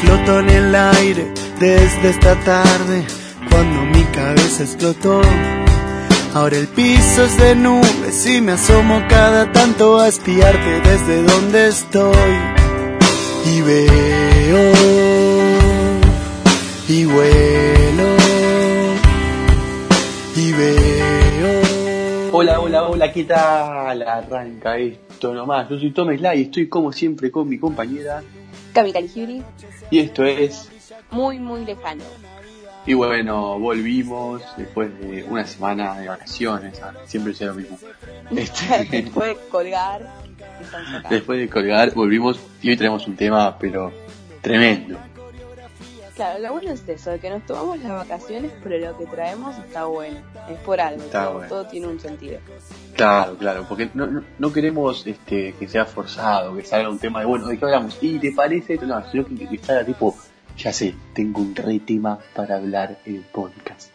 Floto en el aire desde esta tarde cuando mi cabeza explotó. Ahora el piso es de nubes y me asomo cada tanto a espiarte desde donde estoy. Y veo y vuelo y veo. Hola, hola, hola, ¿qué tal? Arranca esto nomás. Yo soy Tom Sly y estoy como siempre con mi compañera. Y esto es. muy, muy lejano. Y bueno, volvimos después de una semana de vacaciones. ah, Siempre sea lo mismo. Este, Después de colgar, después de colgar, volvimos y hoy tenemos un tema, pero tremendo. Claro, lo bueno es eso, de que nos tomamos las vacaciones, pero lo que traemos está bueno. Es por algo, Está todo, bueno. todo tiene un sentido. Claro, claro, porque no, no, no queremos este, que sea forzado, que salga un tema de, bueno, ¿de qué hablamos? ¿Y te parece? No, sino que, que salga tipo, ya sé, tengo un re tema para hablar en el podcast.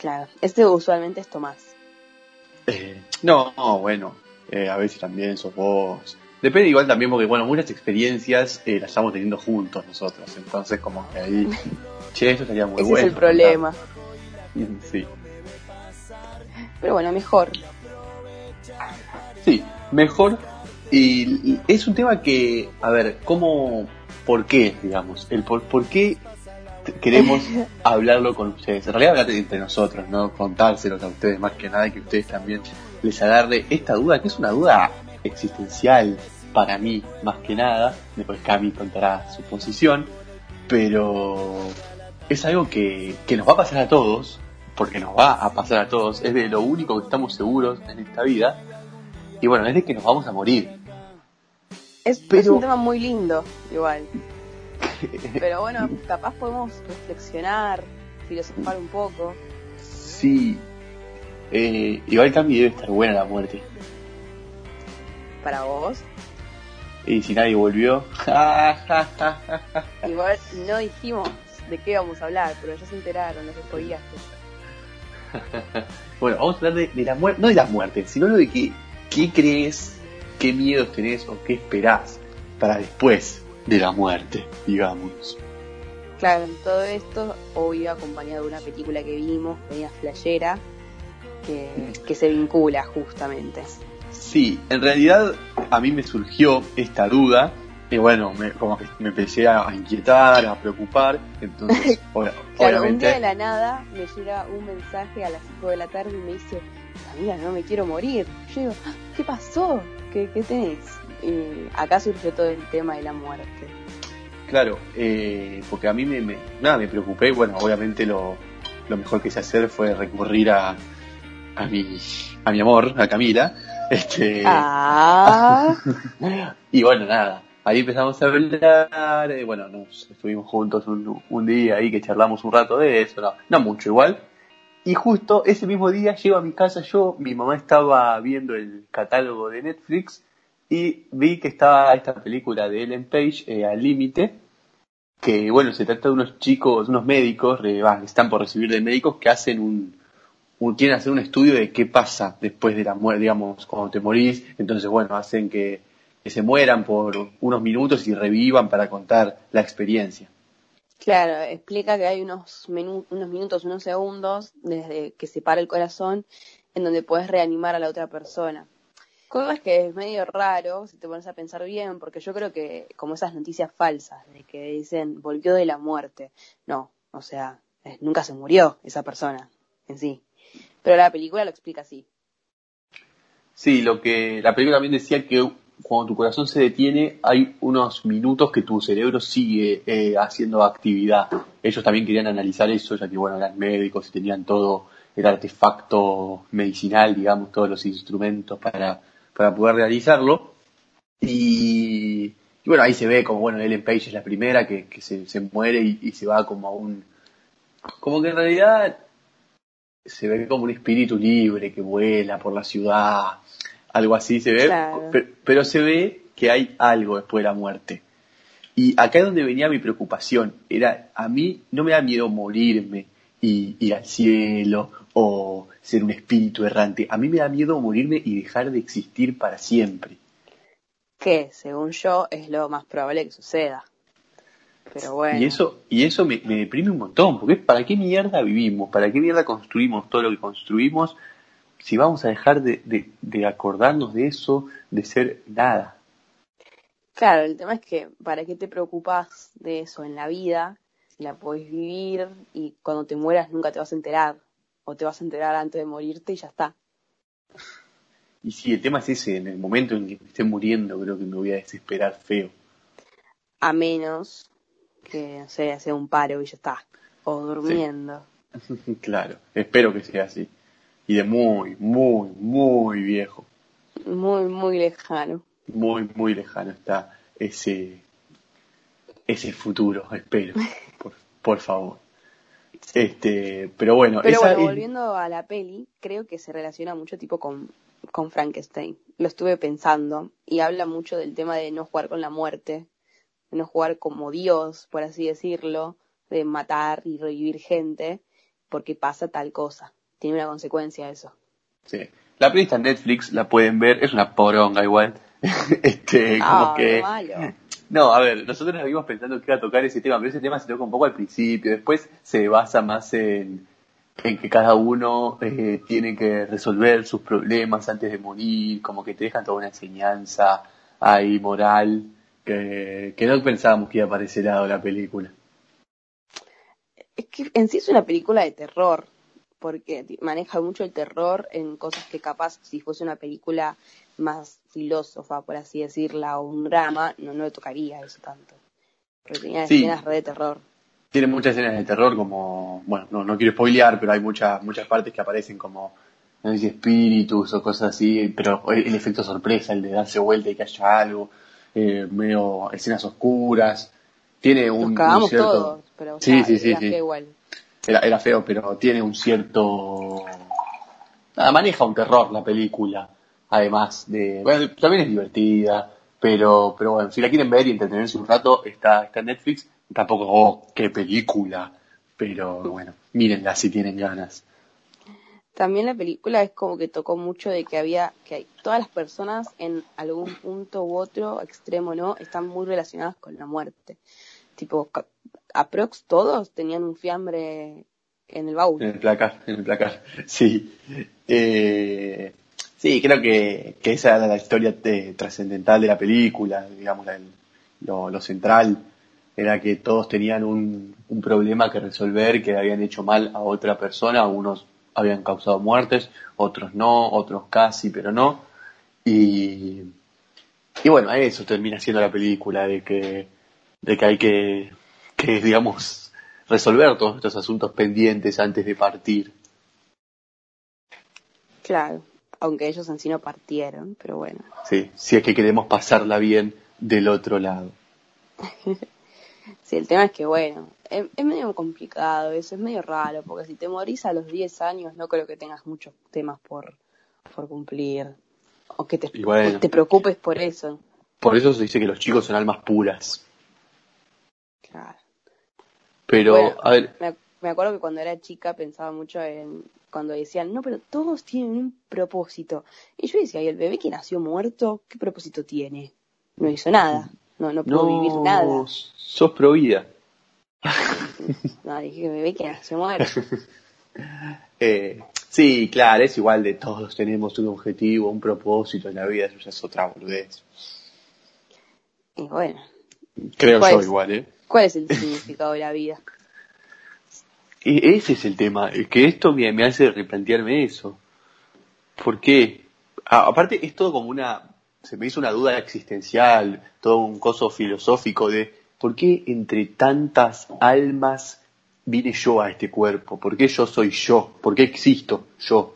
Claro, este usualmente es Tomás. Eh, no, no, bueno, eh, a veces también sos vos. Depende igual también porque, bueno, muchas experiencias eh, las estamos teniendo juntos nosotros, entonces como que ahí, che, esto estaría muy Ese bueno. es el problema. Sí, Pero bueno, mejor. sí, mejor. Y, es un tema que, a ver, ¿cómo, por qué, digamos? El por, por qué queremos hablarlo con ustedes. En realidad hablar entre nosotros, ¿no? Contárselos a ustedes más que nada y que ustedes también les agarre esta duda, que es una duda existencial para mí más que nada. Después Cami contará su posición, pero es algo que, que nos va a pasar a todos, porque nos va a pasar a todos, es de lo único que estamos seguros en esta vida, y bueno, es de que nos vamos a morir. Es, Pero- es un tema muy lindo, igual. Pero bueno, capaz podemos reflexionar, filosofar un poco. Sí, eh, igual Cami debe estar buena la muerte. Para vos. Y si nadie volvió, Igual no dijimos de qué vamos a hablar, pero ya se enteraron, los spoileaste. bueno, vamos a hablar de, de la muerte, no de la muerte, sino de qué, qué crees, qué miedos tenés o qué esperás para después de la muerte, digamos. Claro, todo esto obvio acompañado de una película que vimos, media flashera, que, que se vincula justamente. Sí, en realidad a mí me surgió esta duda y bueno, me, como que me empecé a inquietar, a preocupar, entonces Claro, un día de la nada me llega un mensaje a las 5 de la tarde y me dice, Camila, no me quiero morir. Yo digo, "Ah, ¿qué pasó? ¿Qué, qué tenés? Y acá surgió todo el tema de la muerte. Claro, eh, porque a mí me, me- nada, me preocupé, bueno, obviamente lo, lo mejor que sé hacer fue recurrir a, a mi a mi amor, a Camila, este Ah, y bueno, nada, ahí empezamos a hablar, eh, bueno, nos estuvimos juntos un, un día ahí que charlamos un rato de eso, no, no mucho igual, y justo ese mismo día llego a mi casa yo, mi mamá estaba viendo el catálogo de Netflix y vi que estaba esta película de Ellen Page, eh, Al Límite, que bueno, se trata de unos chicos, unos médicos, están por recibir de médicos que hacen un- quieren hacer un estudio de qué pasa después de la muerte, digamos, cuando te morís, entonces bueno, hacen que, se mueran por unos minutos y revivan para contar la experiencia. claro, explica que hay unos, unos minutos, unos segundos desde que se para el corazón en donde puedes reanimar a la otra persona. Cosas que es medio raro si te pones a pensar bien, porque yo creo que como esas noticias falsas de que dicen volvió de la muerte, no, o sea, nunca se murió esa persona en sí. Pero la película lo explica así. Sí, lo que la película también decía que cuando tu corazón se detiene hay unos minutos que tu cerebro sigue eh, haciendo actividad. Ellos también querían analizar eso, ya que bueno, eran médicos y tenían todo el artefacto medicinal, digamos, todos los instrumentos para, para poder realizarlo. Y, y bueno, ahí se ve como, bueno, Ellen Page es la primera que, que se, muere y, y se va como a un, como que en realidad se ve como un espíritu libre que vuela por la ciudad, algo así se ve, Claro. pero, pero se ve que hay algo después de la muerte. Y acá es donde venía mi preocupación, era, a mí no me da miedo morirme y ir al cielo o ser un espíritu errante, a mí me da miedo morirme y dejar de existir para siempre. Que, según yo, es lo más probable que suceda. Pero bueno. Y eso, y eso me, me deprime un montón, porque ¿para qué mierda vivimos? ¿Para qué mierda construimos todo lo que construimos si vamos a dejar de, de, de acordarnos de eso, de ser nada? Claro, el tema es que para qué te preocupas de eso en la vida, si la podés vivir y cuando te mueras nunca te vas a enterar. O te vas a enterar antes de morirte y ya está. Y sí, el tema es ese, en el momento en que me esté muriendo creo que me voy a desesperar feo. A menos que, no sé, sea un paro y ya está. O durmiendo. claro, espero que sea así. Y de muy, muy, muy viejo, Muy, muy lejano. muy, muy lejano está ese, ese futuro, espero, por, por favor. Este, pero bueno, Pero esa bueno, es- volviendo a la peli, creo que se relaciona mucho tipo con, con Frankenstein. Lo estuve pensando y habla mucho del tema de no jugar con la muerte, de no jugar como Dios, por así decirlo, de matar y revivir gente porque pasa tal cosa. Tiene una consecuencia eso. Sí. La peli está en Netflix, la pueden ver, es una poronga igual. este, como Ah, que. malo. No, a ver, nosotros nos vimos pensando que iba a tocar ese tema, pero ese tema se toca un poco al principio, después se basa más en, en que cada uno eh, tiene que resolver sus problemas antes de morir, como que te dejan toda una enseñanza ahí moral, que, que no pensábamos que iba para ese lado la película. Es que en sí es una película de terror, porque maneja mucho el terror en cosas que capaz si fuese una película más filósofa, por así decirla, o un drama, no, no le tocaría eso tanto. Porque tenía Sí. escenas re de terror. Tiene muchas escenas de terror como, bueno, no, no quiero spoilear, pero hay muchas, muchas partes que aparecen como, no sé si espíritus o cosas así, pero el, el efecto sorpresa, el de darse vuelta y que haya algo, eh, medio escenas oscuras, tiene un, Nos un cierto... todos, pero o Sí, sea, sí, sí, era sí. feo igual. Era, era feo, pero tiene un cierto... Nada, maneja un terror la película, además de... Bueno, también es divertida, pero, pero bueno, si la quieren ver y entretenerse un rato, está, está en Netflix. Tampoco, oh, qué película, pero bueno, mírenla si tienen ganas. También la película es como que tocó mucho de que había, que hay, todas las personas en algún punto u otro, extremo no, están muy relacionadas con la muerte. Tipo, aprox todos tenían un fiambre en el baúl. En el placar, en el placar. Sí. Eh, sí, creo que, que esa era la historia eh, trascendental de la película, digamos, la- lo, lo central. Era que todos tenían un, un problema que resolver, que habían hecho mal a otra persona, unos habían causado muertes, otros no, otros casi, pero no. Y, y bueno, eso termina siendo la película, de que, de que hay que, que, digamos, resolver todos estos asuntos pendientes antes de partir. Claro, aunque ellos en sí no partieron, pero bueno. Sí, si es que queremos pasarla bien del otro lado. Sí, el tema es que, bueno, es, es medio complicado eso, es medio raro, porque si te morís a los 10 años no creo que tengas muchos temas por, por cumplir, o que te, bueno. te preocupes por eso. Por eso se dice que los chicos son almas puras. Claro. Pero, Bueno, a ver, Me, me acuerdo que cuando era chica pensaba mucho en cuando decían, no, pero todos tienen un propósito. Y yo decía, ¿y el bebé que nació muerto, qué propósito tiene? No hizo nada, no, no pudo vivir nada. sos pro vida. No, dije que bebé que nació muerto. Eh, sí, claro, es igual de todos tenemos un objetivo, un propósito en la vida, eso ya es otra boludez. Y bueno, Creo ¿Cuál yo es? igual, ¿eh? ¿cuál es el significado de la vida? E- ese es el tema, es que esto me, me hace replantearme eso. ¿Por qué? Aparte, es todo como una, se me hizo una duda existencial, todo un coso filosófico de ¿por qué entre tantas almas vine yo a este cuerpo? ¿Por qué yo soy yo? ¿Por qué existo yo?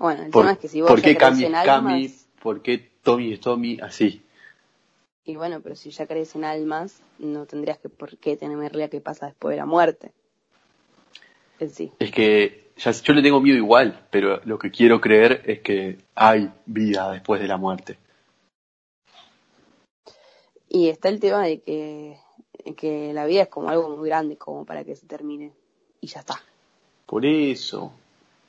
Bueno, el ¿Por, tema es que si vos por qué Cami es Cami? ¿Por qué Tommy es Tommy? Así. y bueno, pero si ya crees en almas, no tendrías que por qué temerle a qué pasa después de la muerte. en sí. Es que ya, yo le tengo miedo igual, pero lo que quiero creer es que hay vida después de la muerte. Y está el tema de que, que la vida es como algo muy grande como para que se termine. Y ya está. Por eso,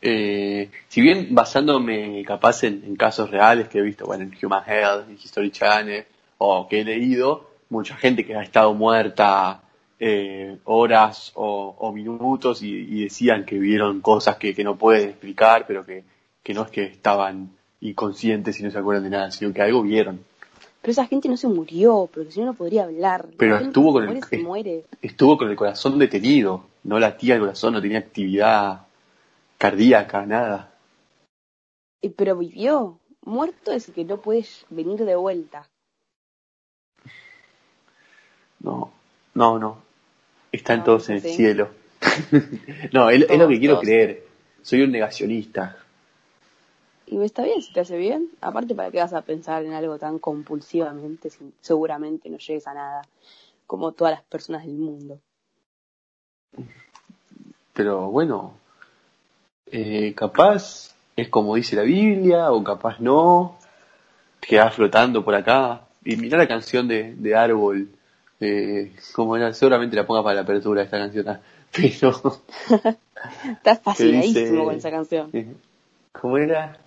eh, si bien basándome capaz en, casos reales que he visto, bueno, en Human Health, en History Channel, o que he leído, mucha gente que ha estado muerta eh, horas o, minutos y, y, decían que vieron cosas que, que no pueden explicar, pero que, que no es que estaban inconscientes y no se acuerdan de nada, sino que algo vieron. Pero esa gente no se murió, porque si no no podría hablar. Pero estuvo con, el, se muere. estuvo con el corazón detenido, no latía el corazón, no tenía actividad cardíaca, nada. Pero vivió. Muerto es que no puedes venir de vuelta. No, no, no. Están No, todos en el cielo. no, es, es lo que quiero todos. creer. Soy un negacionista. Y está bien, si te hace bien. Aparte, ¿para qué vas a pensar en algo tan compulsivamente si seguramente no llegues a nada? Como todas las personas del mundo. Pero bueno, eh, capaz es como dice la Biblia, o capaz no. Quedás flotando por acá. Y mirá la canción de, de Árbol. Eh, como era, seguramente la ponga para la apertura esta canción. ah, Pero, Estás fascinadísimo dice- con esa canción. eh, ¿cómo era?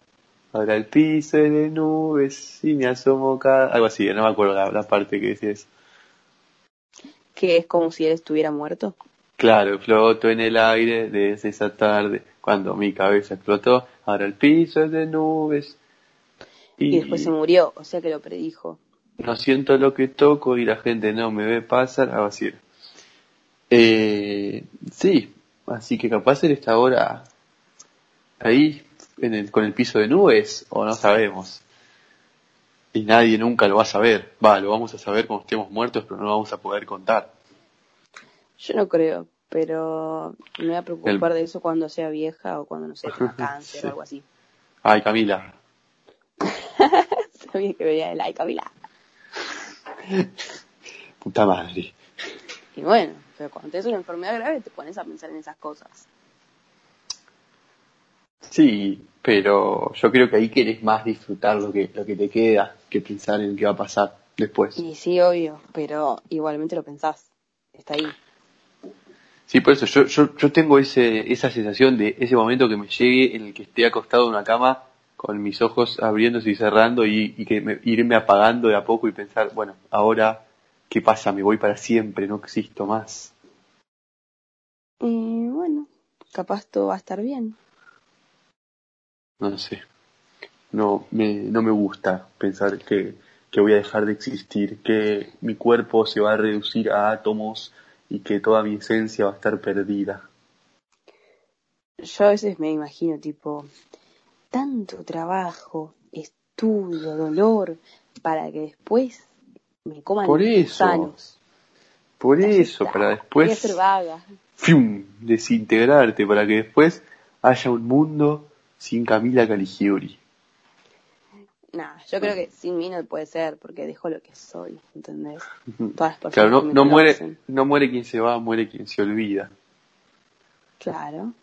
Ahora el piso es de nubes y me asomo cada... Algo así, no me acuerdo la, la parte que decía eso. Que es como si él estuviera muerto. Claro, floto en el aire desde esa tarde, cuando mi cabeza explotó. Ahora el piso es de nubes. Y después se murió, o sea que lo predijo. no siento lo que toco y la gente no me ve pasar. Algo así. era. Eh, sí, así que capaz él está ahora ahí en el- con el piso de nubes, o no sabemos. Y nadie nunca lo va a saber. Va, lo vamos a saber cuando estemos muertos, pero no lo vamos a poder contar. Yo no creo, pero me voy a preocupar de eso cuando sea vieja o cuando, no sé, tenga cáncer Sí. o algo así. Ay, Camila, Sabía que veía el ay, Camila. puta madre. Y bueno, pero cuando tenés una enfermedad grave te pones a pensar en esas cosas. Sí, pero yo creo que ahí querés más disfrutar lo que, lo que te queda que pensar en qué va a pasar después. Y sí, obvio, pero igualmente lo pensás. Está ahí. Sí, por eso yo, yo, yo tengo ese, esa sensación de ese momento que me llegue en el que esté acostado en una cama con mis ojos abriéndose y cerrando y, y que me, irme apagando de a poco y pensar, bueno, ahora, ¿qué pasa? Me voy para siempre, no existo más. Y bueno, capaz todo va a estar bien. No sé. No me, no me gusta pensar que, que voy a dejar de existir, que mi cuerpo se va a reducir a átomos y que toda mi esencia va a estar perdida. Yo a veces me imagino, tipo, tanto trabajo, estudio, dolor, para que después me coman Por eso. gusanos. Por eso, está. para Voy a después ser vaga. ¡fium! desintegrarte, para que después haya un mundo sin Camila Caligiuri. Nah, yo creo que sin mí no puede ser, porque dejo lo que soy, ¿entendés? Todas las personas Claro, no, muere, no muere quien se va, muere quien se olvida. Claro.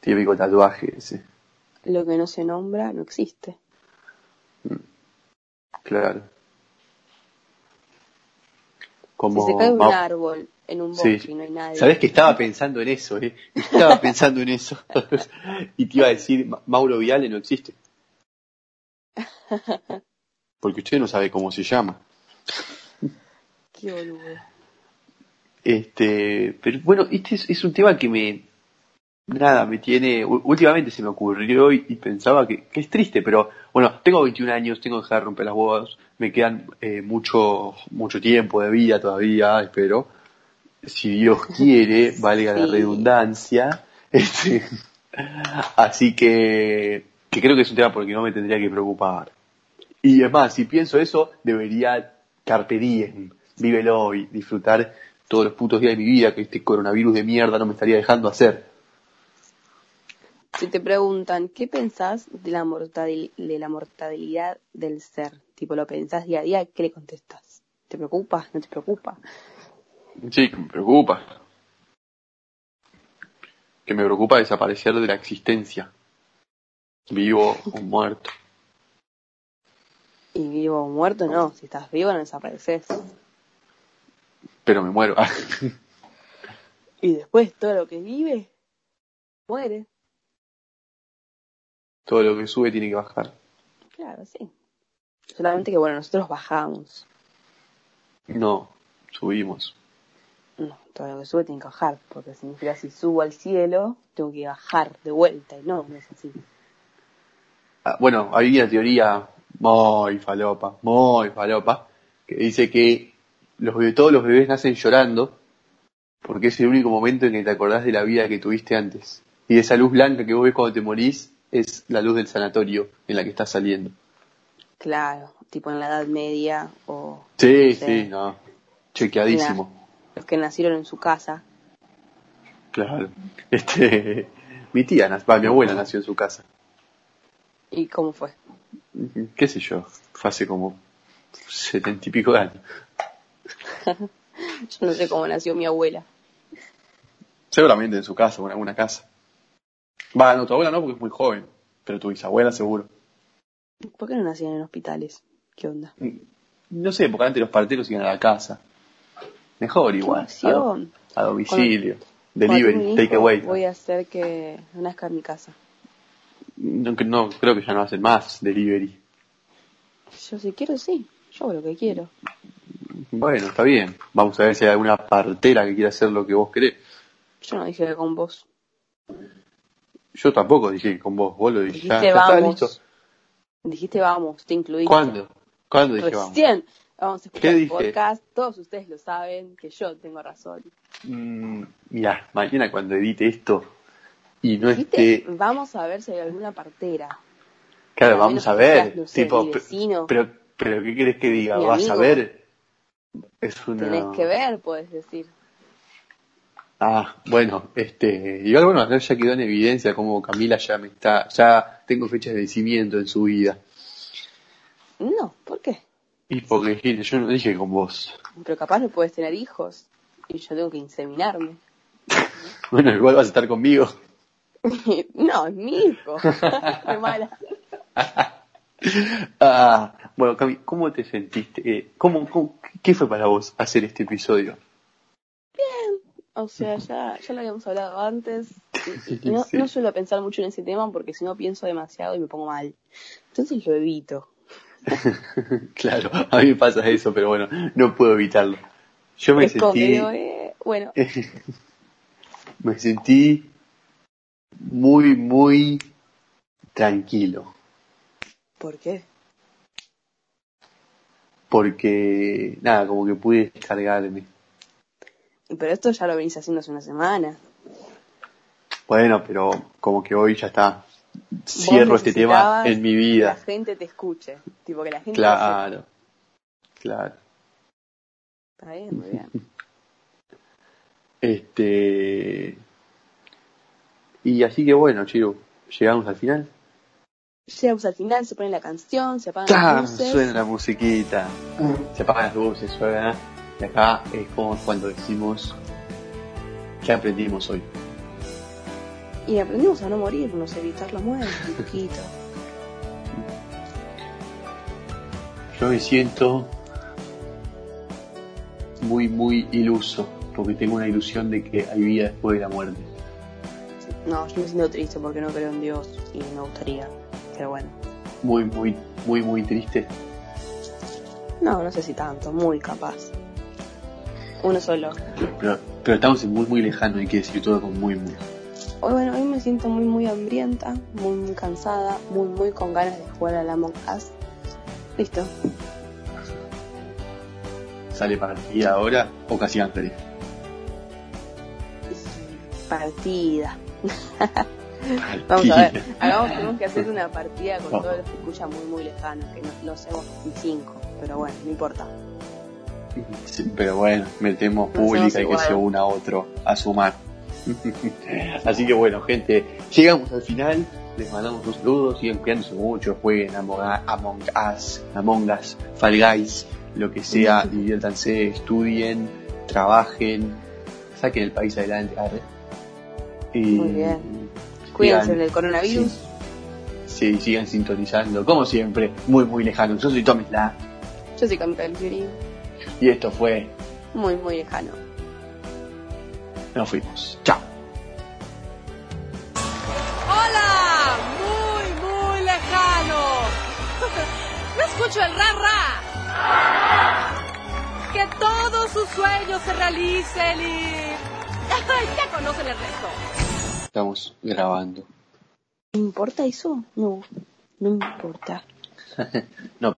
Típico tatuaje ese. Lo que no se nombra no existe. Claro. Como si se cae un árbol en un Sí. bosque y no hay nadie. Sabes que estaba pensando en eso, eh. Estaba pensando en eso. y te iba a decir, Ma- Mauro Viale no existe. Porque usted no sabe cómo se llama. Qué boludo. Este, pero bueno, este es, es un tema que me, nada, me tiene, últimamente se me ocurrió y, y pensaba que, que es triste, pero bueno, tengo 21 años, tengo que dejar de romper las bodas, me quedan eh, mucho, mucho tiempo de vida todavía, espero, si Dios quiere, valga la redundancia, este, así que, que creo que es un tema por el que no me tendría que preocupar. Y es más, si pienso eso, debería carpe diem, vívelo hoy, disfrutar todos los putos días de mi vida que este coronavirus de mierda no me estaría dejando hacer. Si te preguntan, ¿qué pensás de la, mortadil- de la mortalidad del ser? Tipo, ¿lo pensás día a día? ¿Qué le contestas? ¿Te preocupa? ¿No te preocupa? Sí, me preocupa. que me preocupa desaparecer de la existencia, vivo o muerto. Y vivo o muerto no, si estás vivo no desapareces. Pero me muero. Y después todo lo que vive, muere. Todo lo que sube tiene que bajar. Claro, sí. Solamente que bueno, nosotros bajamos. No, subimos. No, todo lo que sube tiene que bajar, porque significa si subo al cielo, tengo que bajar de vuelta, y no, no es así. Ah, bueno, había una teoría muy falopa, muy falopa, que dice que los, todos los bebés nacen llorando porque es el único momento en que te acordás de la vida que tuviste antes. Y esa luz blanca que vos ves cuando te morís es la luz del sanatorio en la que estás saliendo. Claro, tipo en la Edad Media o Sí, Sí. sí, no. Chequeadísimo. Los que nacieron en su casa. Claro. Este, mi tía, va, mi abuela nació en su casa. ¿Y cómo fue? ¿Qué sé yo? Fue hace como setenta y pico de años. Yo no sé cómo nació mi abuela. Seguramente en su casa o en alguna casa. Va, no, tu abuela no porque es muy joven, pero tu bisabuela seguro. ¿Por qué no nacían en hospitales? ¿Qué onda? No sé, porque antes los parteros iban a la casa. Mejor igual. ¿Qué A, domicilio. Cuando Delivery, un take hijo, away. Voy a hacer que nazca en mi casa. No, no, creo que ya no hacen más delivery. Yo si quiero, sí. Yo hago lo que quiero. Bueno, está bien. Vamos a ver si hay alguna partera que quiera hacer lo que vos querés. Yo no dije que con vos. Yo tampoco dije que con vos, vos lo dijiste. Dijiste ya está vamos. listo. Dijiste vamos, te incluí. ¿Cuándo? ¿Cuándo dije? Recién. Vamos a ¿Qué escuchar el podcast. Todos ustedes lo saben que yo tengo razón. Mm, mira, mañana cuando edite esto y no esté... vamos a ver si hay alguna partera. Claro, Al vamos a ver. tipo, pero, pero ¿qué querés que diga? Mi ¿Vas a ver? Es una... Tenés que ver, puedes decir. Ah, bueno, este, igual bueno, ya quedó en evidencia como Camila ya me está, ya tengo fecha de vencimiento en su vida. No. Y porque dijiste, yo no dije con vos. Pero capaz no puedes tener hijos. Y yo tengo que inseminarme. Bueno, igual vas a estar conmigo. no, es mi hijo. Qué mala. Ah, bueno, Cami, ¿cómo te sentiste? Eh, ¿cómo, cómo- qué fue para vos hacer este episodio? O sea, ya, ya lo habíamos hablado antes. Y no, Sí. no suelo pensar mucho en ese tema porque si no pienso demasiado y me pongo mal. Entonces lo evito. claro, a mí me pasa eso, pero bueno, no puedo evitarlo. Yo me es sentí, eh, bueno, me sentí muy, muy tranquilo. ¿por qué? Porque, nada, como que pude descargarme. Pero esto ya lo venís haciendo hace una semana. Bueno, pero como que hoy ya está. Cierro este tema en mi Que la vida. gente te escuche. Tipo, que la gente lo sepa. Claro. Claro. Está bien, muy bien. Este. Y así que bueno, chicos, llegamos al final. Llegamos al final, se pone la canción, se apagan ¡Tan! las luces. Suena la musiquita. Se apagan las luces, suena. Y acá es como cuando decimos. ¿Qué aprendimos hoy? Y aprendimos a no morirnos, evitar la muerte un poquito. Yo me siento muy, muy iluso. Porque tengo una ilusión de que hay vida después de la muerte. No, yo me siento triste porque no creo en Dios y me gustaría. Pero bueno. Muy, muy, muy, muy triste. No, no sé si tanto, muy capaz. Uno solo. Pero, pero estamos en muy, muy lejano, hay que decir todo con muy, muy. Hoy, bueno, hoy me siento muy, muy hambrienta, muy, muy cansada, muy, muy con ganas de jugar a la Us. Listo. ¿Sale partida ahora o casi antes? Partida. Vamos a ver. Hagamos, tenemos que hacer una partida con todos los que escuchan muy, muy lejano, que no lo hacemos ni cinco. Pero bueno, no importa. Sí, pero bueno, metemos pública y que se una a otro a sumar. Así que bueno, gente, llegamos al final. Les mandamos un saludo, sigan cuidándose mucho, jueguen Among, Among Us, Among Us, Fall Guys, lo que sea, diviértanse, estudien, trabajen, saquen el país adelante. Y Muy bien. Cuídense del coronavirus. Sí, sí, sigan sintonizando, como siempre, muy, muy lejano. Yo soy Tomisla Yo soy Camila y esto fue Muy, muy lejano. Nos fuimos. Chao. ¡Hola! Muy, muy lejano. No escucho el ra ra. Que todos sus sueños se realicen y... ya conocen el resto. Estamos grabando. ¿Me importa eso? No, no me importa. No,